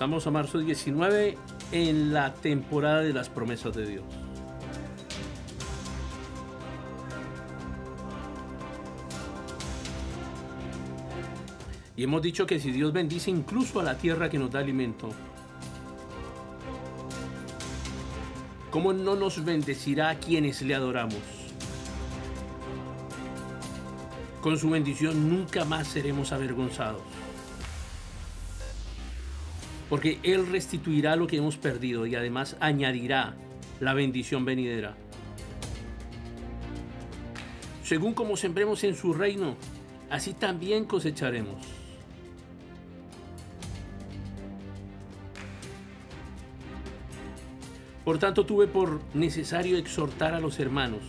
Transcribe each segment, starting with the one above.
Estamos a marzo 19 en la temporada de las promesas de Dios. Y hemos dicho que si Dios bendice incluso a la tierra que nos da alimento, ¿cómo no nos bendecirá a quienes le adoramos? Con su bendición nunca más seremos avergonzados. Porque Él restituirá lo que hemos perdido y además añadirá la bendición venidera. Según como sembremos en su reino, así también cosecharemos. Por tanto, tuve por necesario exhortar a los hermanos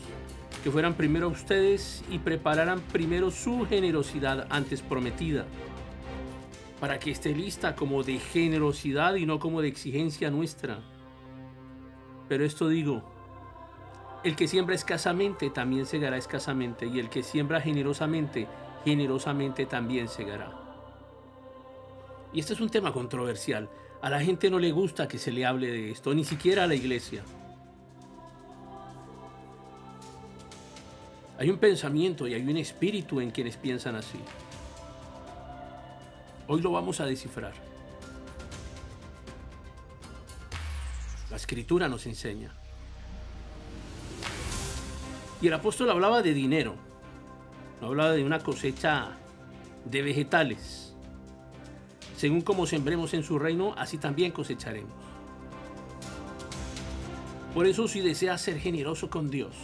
que fueran primero a ustedes y prepararan primero su generosidad antes prometida, para que esté lista como de generosidad y no como de exigencia nuestra. Pero esto digo, el que siembra escasamente también segará escasamente, y el que siembra generosamente, generosamente también segará. Y este es un tema controversial. A la gente no le gusta que se le hable de esto, ni siquiera a la iglesia. Hay un pensamiento y hay un espíritu en quienes piensan así. Hoy lo vamos a descifrar. La escritura nos enseña. Y el apóstol hablaba de dinero, no hablaba de una cosecha de vegetales. Según como sembremos en su reino, así también cosecharemos. Por eso si deseas ser generoso con Dios,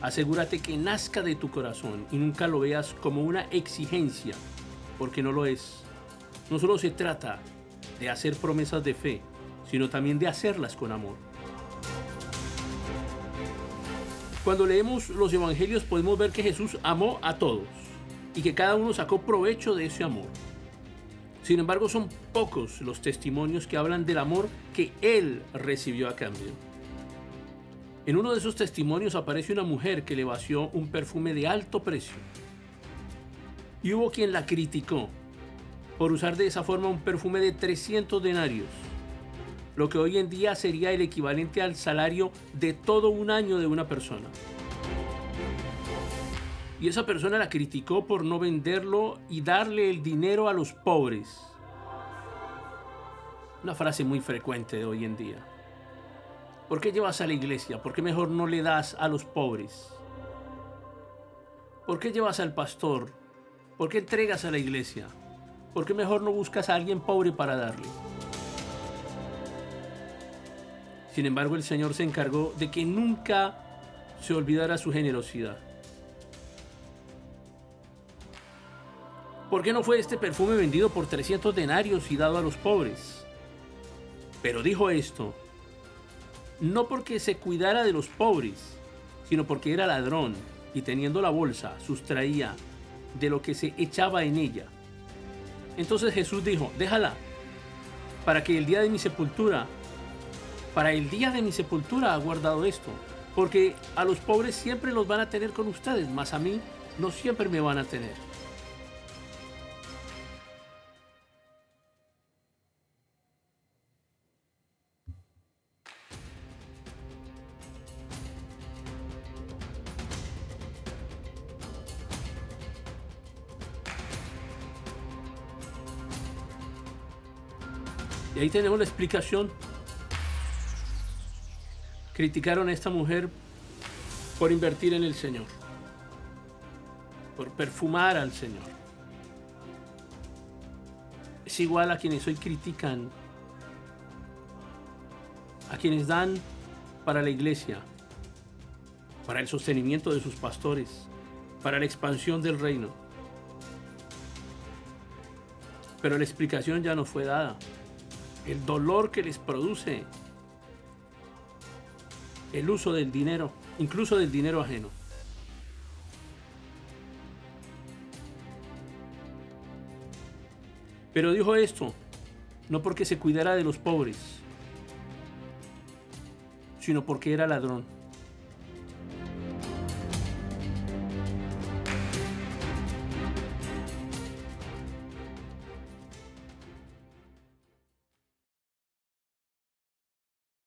asegúrate que nazca de tu corazón y nunca lo veas como una exigencia, porque no lo es. No solo se trata de hacer promesas de fe, sino también de hacerlas con amor. Cuando leemos los evangelios podemos ver que Jesús amó a todos y que cada uno sacó provecho de ese amor. Sin embargo, son pocos los testimonios que hablan del amor que Él recibió a cambio. En uno de esos testimonios aparece una mujer que le vació un perfume de alto precio. Y hubo quien la criticó por usar de esa forma un perfume de 300 denarios, lo que hoy en día sería el equivalente al salario de todo un año de una persona. Y esa persona la criticó por no venderlo y darle el dinero a los pobres. Una frase muy frecuente de hoy en día. ¿Por qué llevas a la iglesia? ¿Por qué mejor no le das a los pobres? ¿Por qué llevas al pastor? ¿Por qué entregas a la iglesia? ¿Por qué mejor no buscas a alguien pobre para darle? Sin embargo, el Señor se encargó de que nunca se olvidara su generosidad. ¿Por qué no fue este perfume vendido por 300 denarios y dado a los pobres? Pero dijo esto, no porque se cuidara de los pobres, sino porque era ladrón y teniendo la bolsa sustraía de lo que se echaba en ella. Entonces Jesús dijo, déjala, para que el día de mi sepultura, para el día de mi sepultura ha guardado esto, porque a los pobres siempre los van a tener con ustedes, mas a mí no siempre me van a tener. Y ahí tenemos la explicación. Criticaron a esta mujer por invertir en el Señor, por perfumar al Señor. Es igual a quienes hoy critican, a quienes dan para la iglesia, para el sostenimiento de sus pastores, para la expansión del reino. Pero la explicación ya no fue dada el dolor que les produce el uso del dinero, incluso del dinero ajeno. Pero dijo esto, no porque se cuidara de los pobres, sino porque era ladrón.